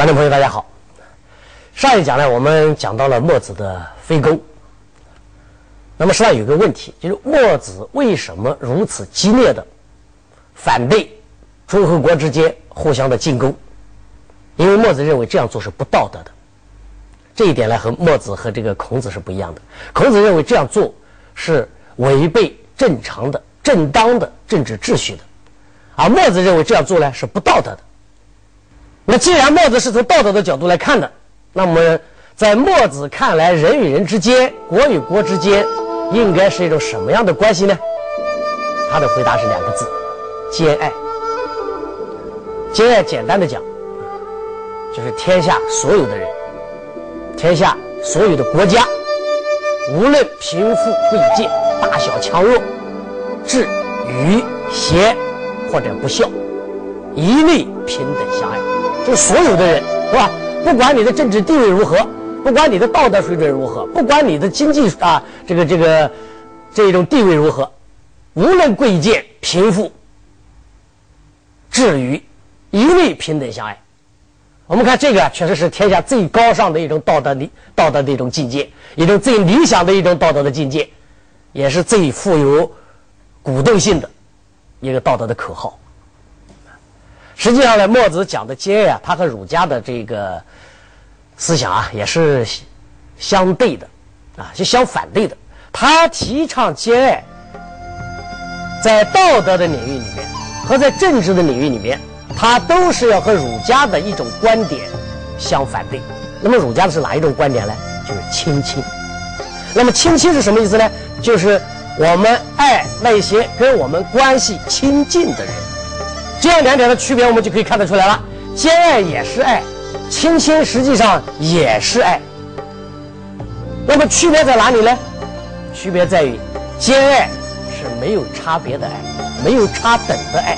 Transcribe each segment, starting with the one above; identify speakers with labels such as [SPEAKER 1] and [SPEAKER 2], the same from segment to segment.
[SPEAKER 1] 观众朋友，大家好。上一讲呢，我们讲到了墨子的非攻。那么，实际上有个问题，就是墨子为什么如此激烈的反对诸侯国之间互相的进攻？因为墨子认为这样做是不道德的。这一点呢，和墨子和这个孔子是不一样的。孔子认为这样做是违背正常的、正当的政治秩序的，而墨子认为这样做呢是不道德的。那既然墨子是从道德的角度来看的，那么在墨子看来，人与人之间、国与国之间，应该是一种什么样的关系呢？他的回答是两个字：兼爱。兼爱，简单的讲，就是天下所有的人，天下所有的国家，无论贫富贵贱、大小强弱、智愚贤或者不孝，一律平等相爱。所有的人是吧？不管你的政治地位如何，不管你的道德水准如何，不管你的经济啊这个这个这种地位如何，无论贵贱贫富，至于一律平等相爱。我们看这个确实是天下最高尚的一种道德的道德的一种境界，一种最理想的一种道德的境界，也是最富有鼓动性的一个道德的口号。实际上呢，墨子讲的兼爱啊，他和儒家的这个思想啊，也是相对的，啊，是相反对的。他提倡兼爱，在道德的领域里面和在政治的领域里面，他都是要和儒家的一种观点相反对。那么儒家的是哪一种观点呢？就是亲亲。那么亲亲是什么意思呢？就是我们爱那些跟我们关系亲近的人。这样两点的区别，我们就可以看得出来了。兼爱也是爱，亲亲实际上也是爱。那么区别在哪里呢？区别在于，兼爱是没有差别的爱，没有差等的爱；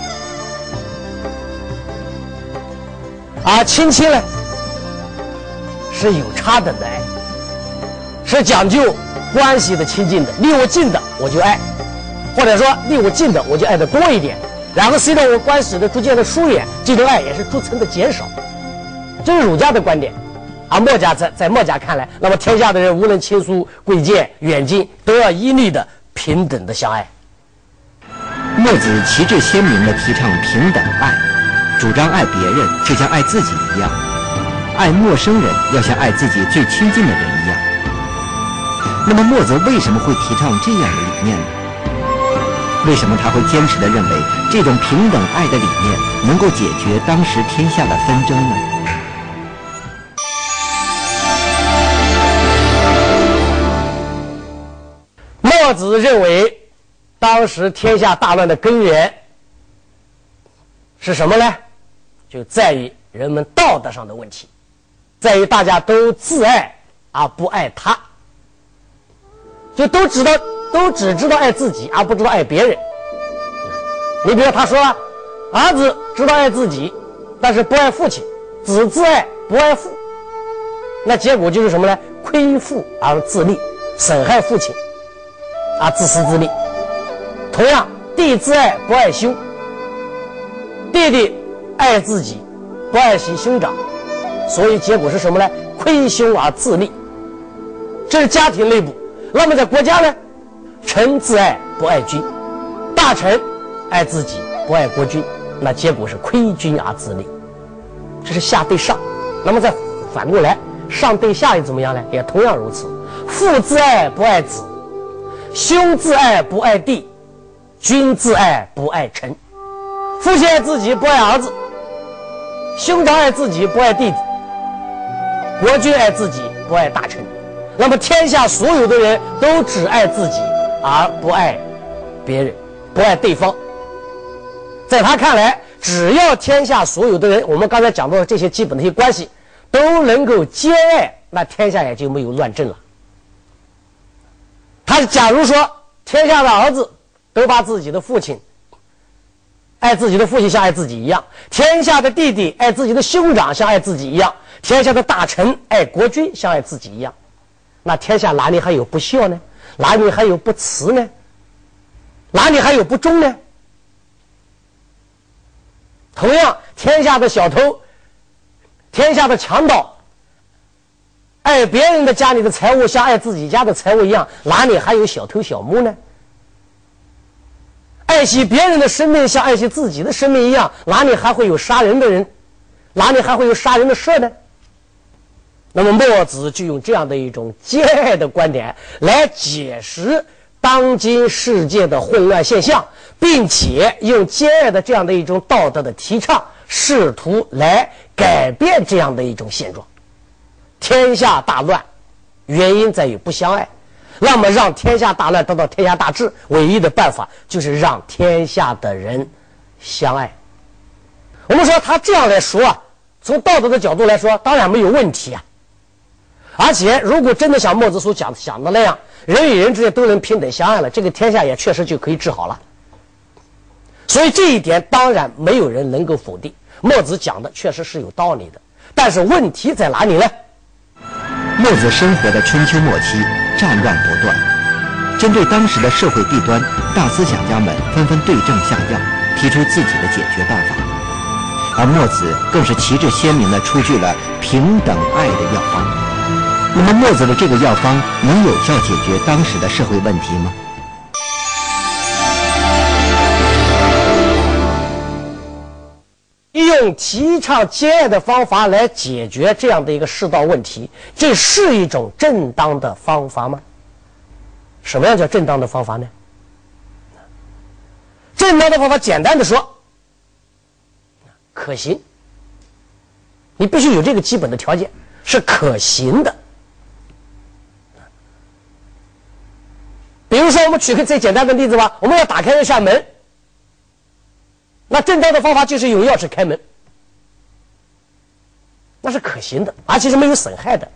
[SPEAKER 1] 而亲亲呢，是有差等的爱，是讲究关系的亲近的。离我近的我就爱，或者说离我近的我就爱的多一点。然后随着我关系的逐渐的疏远，这种爱也是逐层的减少，这是儒家的观点。而墨家在在墨家看来，那么天下的人无论亲疏贵贱远近，都要一律的平等的相爱。
[SPEAKER 2] 墨子旗帜鲜明的提倡平等爱，主张爱别人就像爱自己一样，爱陌生人要像爱自己最亲近的人一样。那么墨子为什么会提倡这样的理念呢？为什么他会坚持的认为这种平等爱的理念能够解决当时天下的纷争呢？
[SPEAKER 1] 墨子认为，当时天下大乱的根源是什么呢？就在于人们道德上的问题，在于大家都自爱而不爱他，就都知道。都只知道爱自己，而不知道爱别人。你比如他说，儿子知道爱自己，但是不爱父亲；子自爱不爱父，那结果就是什么呢？亏父而自立，损害父亲，而自私自利。同样，弟自爱不爱兄，弟弟爱自己，不爱惜兄长，所以结果是什么呢？亏兄而自立。这是家庭内部。那么在国家呢？臣自爱不爱君，大臣爱自己不爱国君，那结果是亏君而自立。这是下对上，那么再反过来，上对下又怎么样呢？也同样如此。父自爱不爱子，兄自爱不爱弟，君自爱不爱臣。父亲爱自己不爱儿子，兄长爱自己不爱弟子，国君爱自己不爱大臣。那么天下所有的人都只爱自己。而不爱别人，不爱对方。在他看来，只要天下所有的人，我们刚才讲到的这些基本的一些关系，都能够兼爱，那天下也就没有乱政了。他假如说天下的儿子都把自己的父亲爱自己的父亲像爱自己一样，天下的弟弟爱自己的兄长像爱自己一样，天下的大臣爱国君像爱自己一样，那天下哪里还有不孝呢？哪里还有不慈呢？哪里还有不忠呢？同样，天下的小偷天下的强盗爱别人的家里的财物像爱自己家的财物一样，哪里还有小偷小摸呢？爱惜别人的生命像爱惜自己的生命一样，哪里还会有杀人的人？哪里还会有杀人的事呢？那么墨子就用这样的一种兼爱的观点来解释当今世界的混乱现象，并且用兼爱的这样的一种道德的提倡，试图来改变这样的一种现状。天下大乱，原因在于不相爱。那么，让天下大乱得到天下大治，唯一的办法就是让天下的人相爱。我们说他这样来说，从道德的角度来说，当然没有问题啊。而且，如果真的像墨子所讲想的那样，人与人之间都能平等相爱了，这个天下也确实就可以治好了。所以这一点当然没有人能够否定，墨子讲的确实是有道理的。但是问题在哪里呢？
[SPEAKER 2] 墨子生活的春秋末期，战乱不断。针对当时的社会弊端，大思想家们纷纷对症下药，提出自己的解决办法。而墨子更是旗帜鲜明地出具了平等爱的药方。那么，墨子的这个药方能有效解决当时的社会问题吗？
[SPEAKER 1] 用提倡兼爱的方法来解决这样的一个世道问题，这是一种正当的方法吗？什么样叫正当的方法呢？正当的方法，简单的说，可行。你必须有这个基本的条件，是可行的。比如说，我们举个最简单的例子吧，我们要打开一扇门。那正当的方法就是用钥匙开门，那是可行的，而且是没有损害的。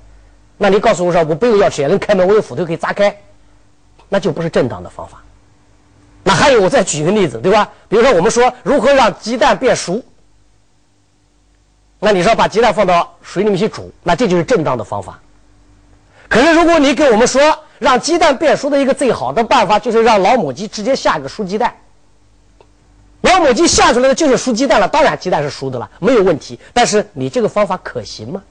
[SPEAKER 1] 那你告诉我说我不用钥匙也能开门，我用斧头可以砸开，那就不是正当的方法。那还有，我再举一个例子，对吧？比如说，我们说如何让鸡蛋变熟，那你说把鸡蛋放到水里面去煮，那这就是正当的方法。可是，如果你给我们说让鸡蛋变熟的一个最好的办法，就是让老母鸡直接下一个熟鸡蛋。老母鸡下出来的就是熟鸡蛋了，当然鸡蛋是熟的了，没有问题。但是你这个方法可行吗？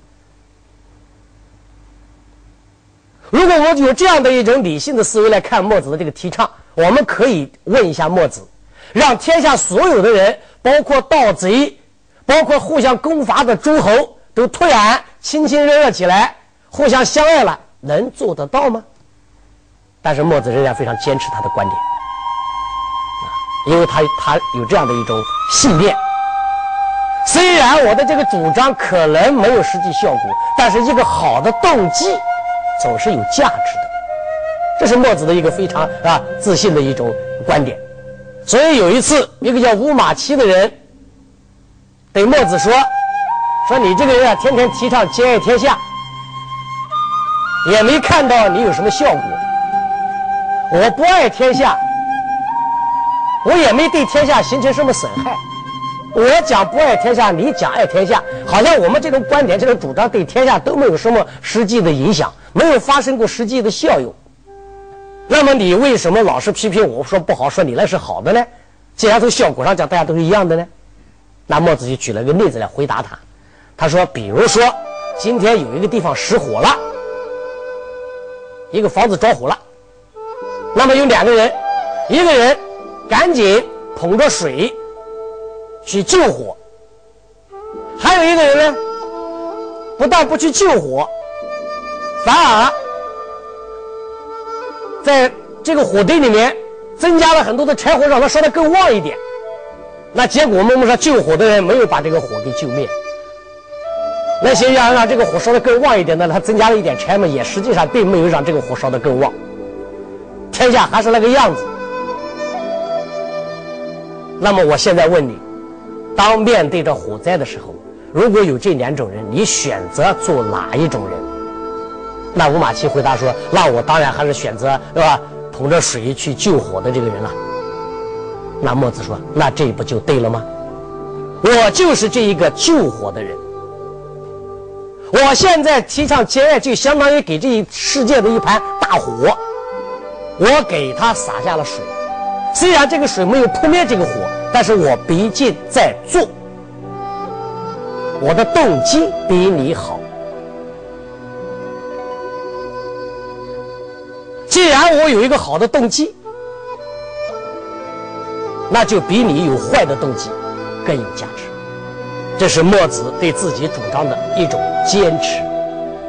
[SPEAKER 1] 如果我有这样的一种理性的思维来看墨子的这个提倡，我们可以问一下墨子：让天下所有的人，包括盗贼，包括互相攻伐的诸侯，都突然亲亲热热起来，互相相爱了，能做得到吗？但是墨子仍然非常坚持他的观点。因为他他有这样的一种信念，虽然我的这个主张可能没有实际效果，但是一个好的动机总是有价值的，这是墨子的一个非常啊自信的一种观点。所以有一次，一个叫乌马期的人对墨子说：“说你这个人啊，天天提倡兼爱天下，也没看到你有什么效果。我不爱天下。”我也没对天下形成什么损害，我讲不爱天下，你讲爱天下，好像我们这种观点、这种主张对天下都没有什么实际的影响，没有发生过实际的效用。那么你为什么老是批评我说不好，说你那是好的呢？既然从效果上讲大家都是一样的呢？那墨子就举了个例子来回答他，他说：比如说今天有一个地方失火了，一个房子着火了，那么有两个人，一个人。赶紧捧着水去救火，还有一个人呢，不但不去救火，反而在这个火堆里面增加了很多的柴火，让它烧得更旺一点。那结果我们说救火的人没有把这个火给救灭，那些要让这个火烧得更旺一点的，他增加了一点柴嘛，也实际上并没有让这个火烧得更旺，天下还是那个样子。那么我现在问你，当面对着火灾的时候，如果有这两种人，你选择做哪一种人？那吴马奇回答说：“那我当然还是选择，对吧？捧着水去救火的这个人了。”那墨子说：“那这不就对了吗？我就是这一个救火的人。我现在提倡节哀，就相当于给这一世界的一盘大火，我给他洒下了水。”虽然这个水没有扑灭这个火，但是我毕竟在做。我的动机比你好。既然我有一个好的动机，那就比你有坏的动机更有价值。这是墨子对自己主张的一种坚持。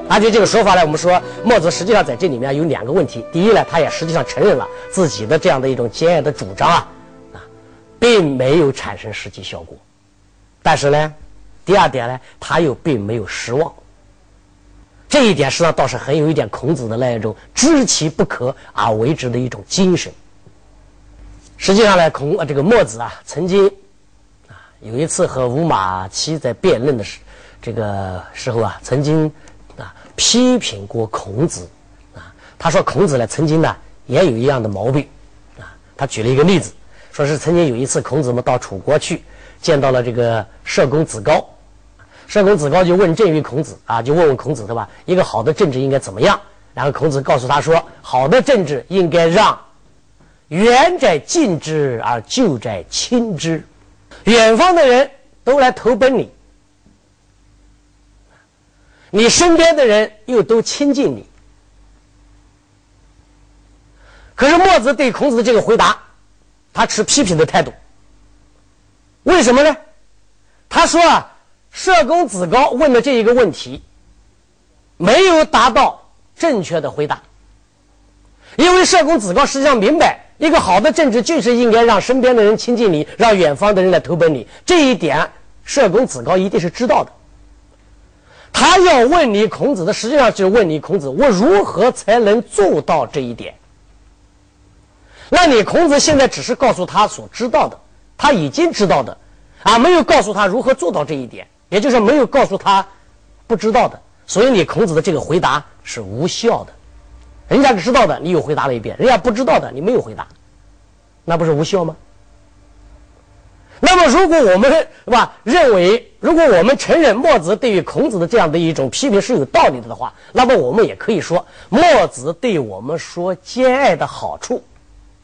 [SPEAKER 1] 而且这个说法呢，我们说墨子实际上在这里面有两个问题：第一呢，他也实际上承认了自己的这样的一种兼爱的主张啊，啊，并没有产生实际效果；但是呢，第二点呢，他又并没有失望。这一点实际上倒是很有一点孔子的那一种知其不可而为之的一种精神。实际上呢，孔这个墨子啊，曾经啊有一次和吴马期在辩论的时这个时候啊，曾经批评过孔子啊。他说孔子呢曾经呢也有一样的毛病啊。他举了一个例子，说是曾经有一次孔子们到楚国去，见到了这个社公子高。社公子高就问政于孔子啊，就问问孔子对吧？一个好的政治应该怎么样？然后孔子告诉他说：好的政治应该让远者近之，而旧者亲之。远方的人都来投奔你，你身边的人又都亲近你。可是墨子对孔子的这个回答，他持批评的态度。为什么呢？他说啊。社公子高问的这一个问题，没有达到正确的回答。因为社公子高实际上明白，一个好的政治就是应该让身边的人亲近你，让远方的人来投奔你。这一点，社公子高一定是知道的。他要问你孔子的，实际上就问你孔子，我如何才能做到这一点？那你孔子现在只是告诉他所知道的，他已经知道的，啊，没有告诉他如何做到这一点。也就是没有告诉他不知道的，所以你孔子的这个回答是无效的。人家知道的，你又回答了一遍；人家不知道的，你没有回答，那不是无效吗？那么，如果我们是吧认为，如果我们承认墨子对于孔子的这样的一种批评是有道理的的话，那么我们也可以说，墨子对我们说兼爱的好处，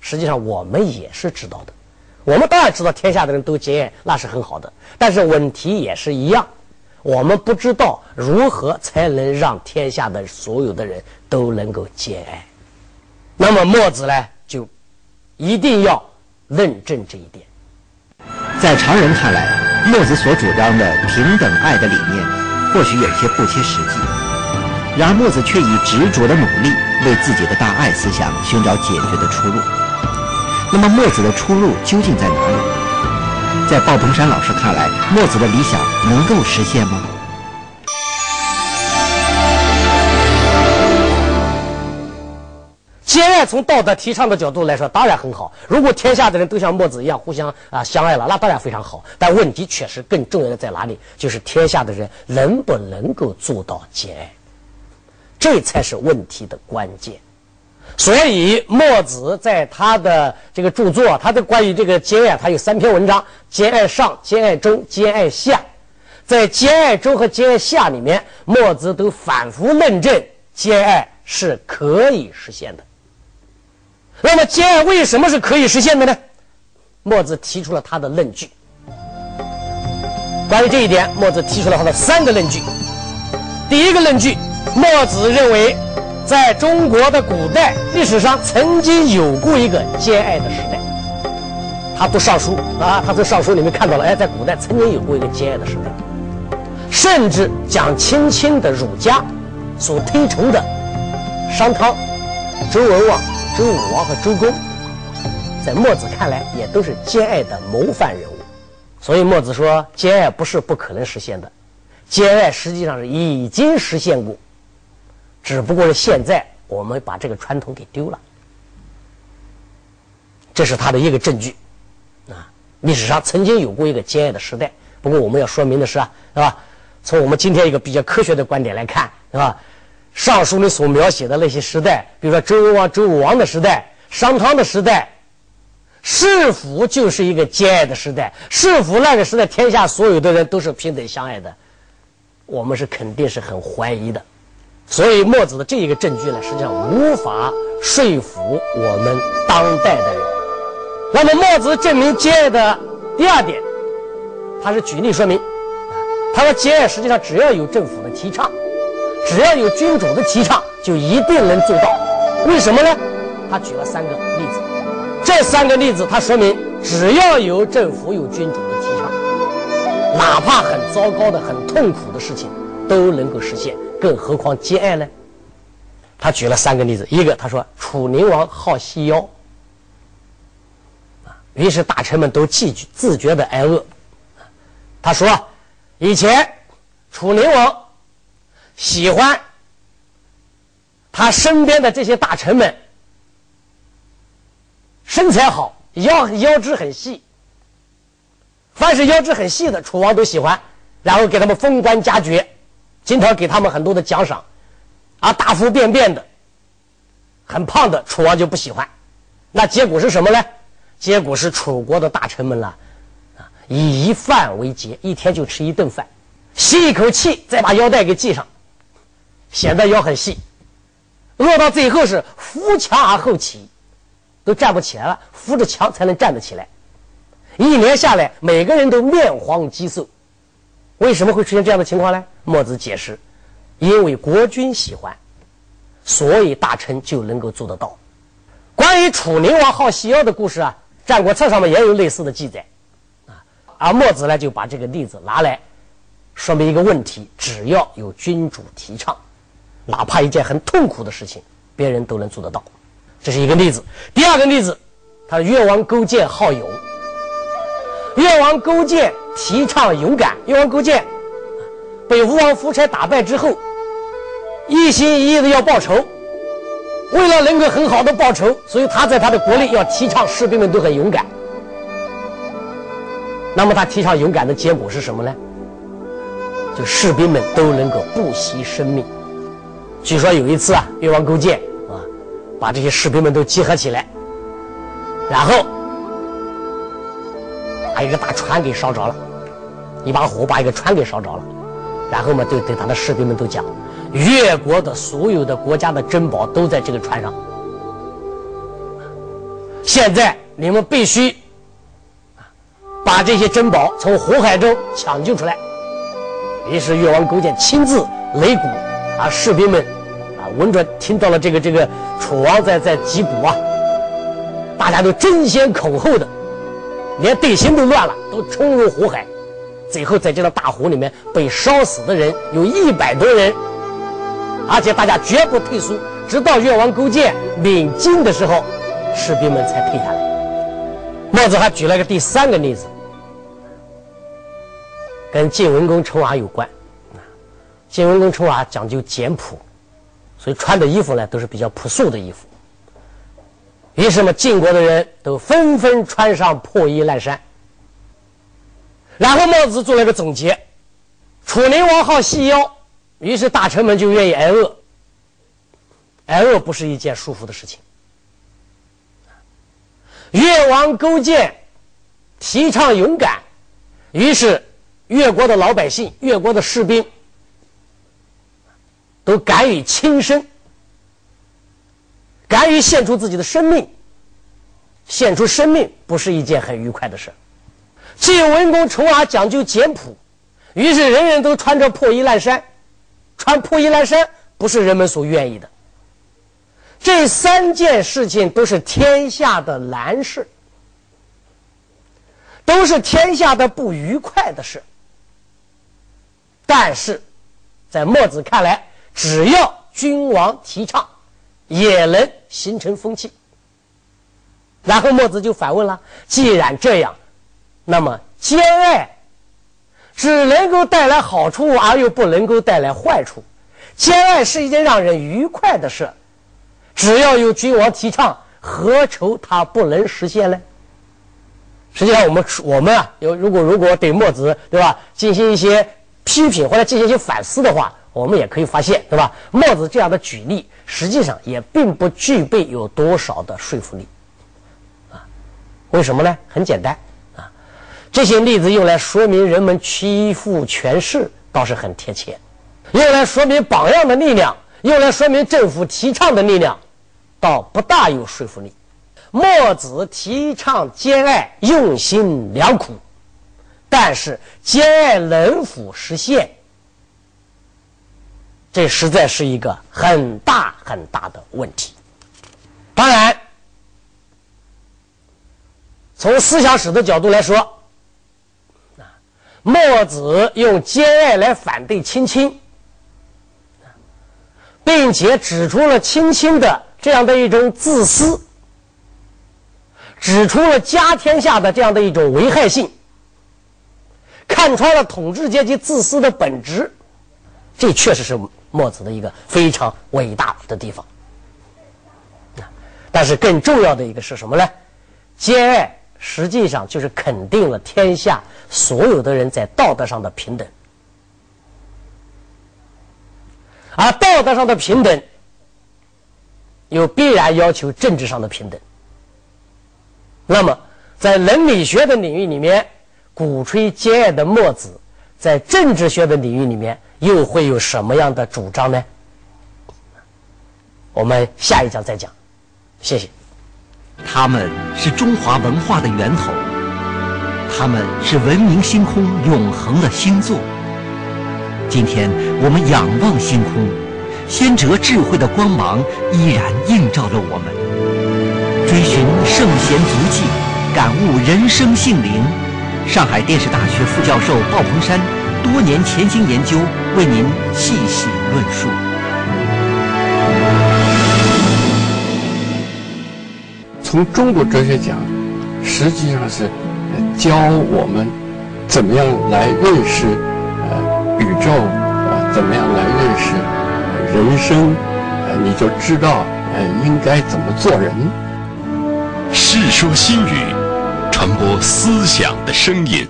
[SPEAKER 1] 实际上我们也是知道的。我们当然知道天下的人都兼爱，那是很好的。但是问题也是一样，我们不知道如何才能让天下的所有的人都能够兼爱。那么墨子呢，就一定要论证这一点。
[SPEAKER 2] 在常人看来，墨子所主张的平等爱的理念，或许有些不切实际。然而墨子却以执着的努力，为自己的大爱思想寻找解决的出路。那么墨子的出路究竟在哪里？在鲍鹏山老师看来，墨子的理想能够实现吗？
[SPEAKER 1] 兼爱从道德提倡的角度来说，当然很好。如果天下的人都像墨子一样互相啊相爱了，那当然非常好。但问题确实更重要的在哪里？就是天下的人能不能够做到兼爱，这才是问题的关键。所以，墨子在他的这个著作，他的关于这个兼爱，他有三篇文章：兼爱上、兼爱中、兼爱下。在兼爱中和兼爱下里面，墨子都反复论证兼爱是可以实现的。那么，兼爱为什么是可以实现的呢？墨子提出了他的论据。关于这一点，墨子提出了他的三个论据。第一个论据，墨子认为。在中国的古代历史上，曾经有过一个兼爱的时代。他读尚书啊，他从尚书里面看到了，哎，在古代曾经有过一个兼爱的时代。甚至讲亲亲的儒家所推崇的商汤、周文王、周武王和周公，在墨子看来也都是兼爱的模范人物。所以墨子说，兼爱不是不可能实现的，兼爱实际上是已经实现过。只不过是现在我们把这个传统给丢了，这是他的一个证据啊。历史上曾经有过一个兼爱的时代，不过我们要说明的是啊，是吧？从我们今天一个比较科学的观点来看，是吧？上书里所描写的那些时代，比如说周文王、周武王的时代、商汤的时代，是否就是一个兼爱的时代？是否那个时代天下所有的人都是平等相爱的？我们是肯定是很怀疑的。所以墨子的这一个证据呢，实际上无法说服我们当代的人。那么墨子证明兼爱的第二点，他是举例说明，他说兼爱实际上只要有政府的提倡，只要有君主的提倡，就一定能做到。为什么呢？他举了三个例子，这三个例子他说明，只要有政府有君主的提倡，哪怕很糟糕的、很痛苦的事情都能够实现，更何况兼爱呢？他举了三个例子，一个他说楚宁王好细腰，啊，于是大臣们都自觉自觉的挨饿。他说，以前楚宁王喜欢他身边的这些大臣们身材好，腰腰肢很细，凡是腰肢很细的楚王都喜欢，然后给他们封官加爵，经常给他们很多的奖赏。啊，大腹便便的，很胖的楚王就不喜欢，那结果是什么呢？结果是楚国的大臣们了，啊，以一饭为节，一天就吃一顿饭，吸一口气，再把腰带给系上，显得腰很细，饿到最后是扶墙而后起，都站不起来了，扶着墙才能站得起来。一年下来，每个人都面黄肌瘦，为什么会出现这样的情况呢？墨子解释。因为国君喜欢，所以大臣就能够做得到。关于楚灵王好细腰的故事啊，《战国策》上面也有类似的记载，啊，而墨子呢就把这个例子拿来说明一个问题：只要有君主提倡，哪怕一件很痛苦的事情，别人都能做得到。这是一个例子。第二个例子，他越王勾践好勇，越王勾践提倡勇敢。越王勾践被吴王夫差打败之后。一心一意的要报仇，为了能够很好的报仇，所以他在他的国内要提倡士兵们都很勇敢。那么他提倡勇敢的结果是什么呢？就士兵们都能够不惜生命。据说有一次啊，越王勾践啊，把这些士兵们都集合起来，然后把一个大船给烧着了，一把火把一个船给烧着了，然后嘛，就对他的士兵们都讲。越国的所有的国家的珍宝都在这个船上。现在你们必须把这些珍宝从火海中抢救出来。于是越王勾践亲自擂鼓，啊，士兵们啊闻着听到了这个这个楚王在在击鼓啊，大家都争先恐后的，连队形都乱了，都冲入火海。最后在这个大火里面被烧死的人有一百多人。而且大家绝不退缩，直到越王勾践领进的时候，士兵们才退下来。墨子还举了个第三个例子，跟晋文公称王有关。晋文公成娃讲究简朴，所以穿的衣服呢都是比较朴素的衣服。于是嘛，晋国的人都纷纷穿上破衣烂衫。然后孟子做了一个总结：楚灵王好细腰。于是大臣们就愿意挨饿，挨饿不是一件舒服的事情。越王勾践提倡勇敢，于是越国的老百姓、越国的士兵都敢于轻生，敢于献出自己的生命。献出生命不是一件很愉快的事。晋文公重耳讲究简朴，于是人人都穿着破衣烂衫。穿破衣烂衫不是人们所愿意的。这三件事情都是天下的难事，都是天下的不愉快的事。但是，在墨子看来，只要君王提倡，也能形成风气。然后墨子就反问了：既然这样，那么兼爱？只能够带来好处，而又不能够带来坏处。兼爱是一件让人愉快的事，只要有君王提倡，何愁它不能实现呢？实际上，我们我们啊，有如果如果对墨子对吧进行一些批评或者进行一些反思的话，我们也可以发现对吧？墨子这样的举例，实际上也并不具备有多少的说服力啊？为什么呢？很简单啊。这些例子用来说明人们屈服权势，倒是很贴切；用来说明榜样的力量，用来说明政府提倡的力量，倒不大有说服力。墨子提倡兼爱，用心良苦，但是兼爱能否实现？这实在是一个很大很大的问题。当然，从思想史的角度来说，墨子用兼爱来反对亲亲，并且指出了亲亲的这样的一种自私，指出了家天下的这样的一种危害性，看穿了统治阶级自私的本质，这确实是。墨子的一个非常伟大的地方，但是更重要的一个是什么呢？兼爱实际上就是肯定了天下所有的人在道德上的平等，而道德上的平等又必然要求政治上的平等。那么，在伦理学的领域里面，鼓吹兼爱的墨子，在政治学的领域里面。又会有什么样的主张呢？我们下一讲再讲，谢谢。
[SPEAKER 2] 他们是中华文化的源头，他们是文明星空永恒的星座。今天我们仰望星空，先哲智慧的光芒依然映照着我们。追寻圣贤足迹，感悟人生性灵。上海电视大学副教授鲍鹏山。多年潜心研究，为您细细论述。
[SPEAKER 3] 从中国哲学讲，实际上是教我们怎么样来认识呃宇宙，呃怎么样来认识人生，呃你就知道呃应该怎么做人。
[SPEAKER 4] 世说新语，传播思想的声音。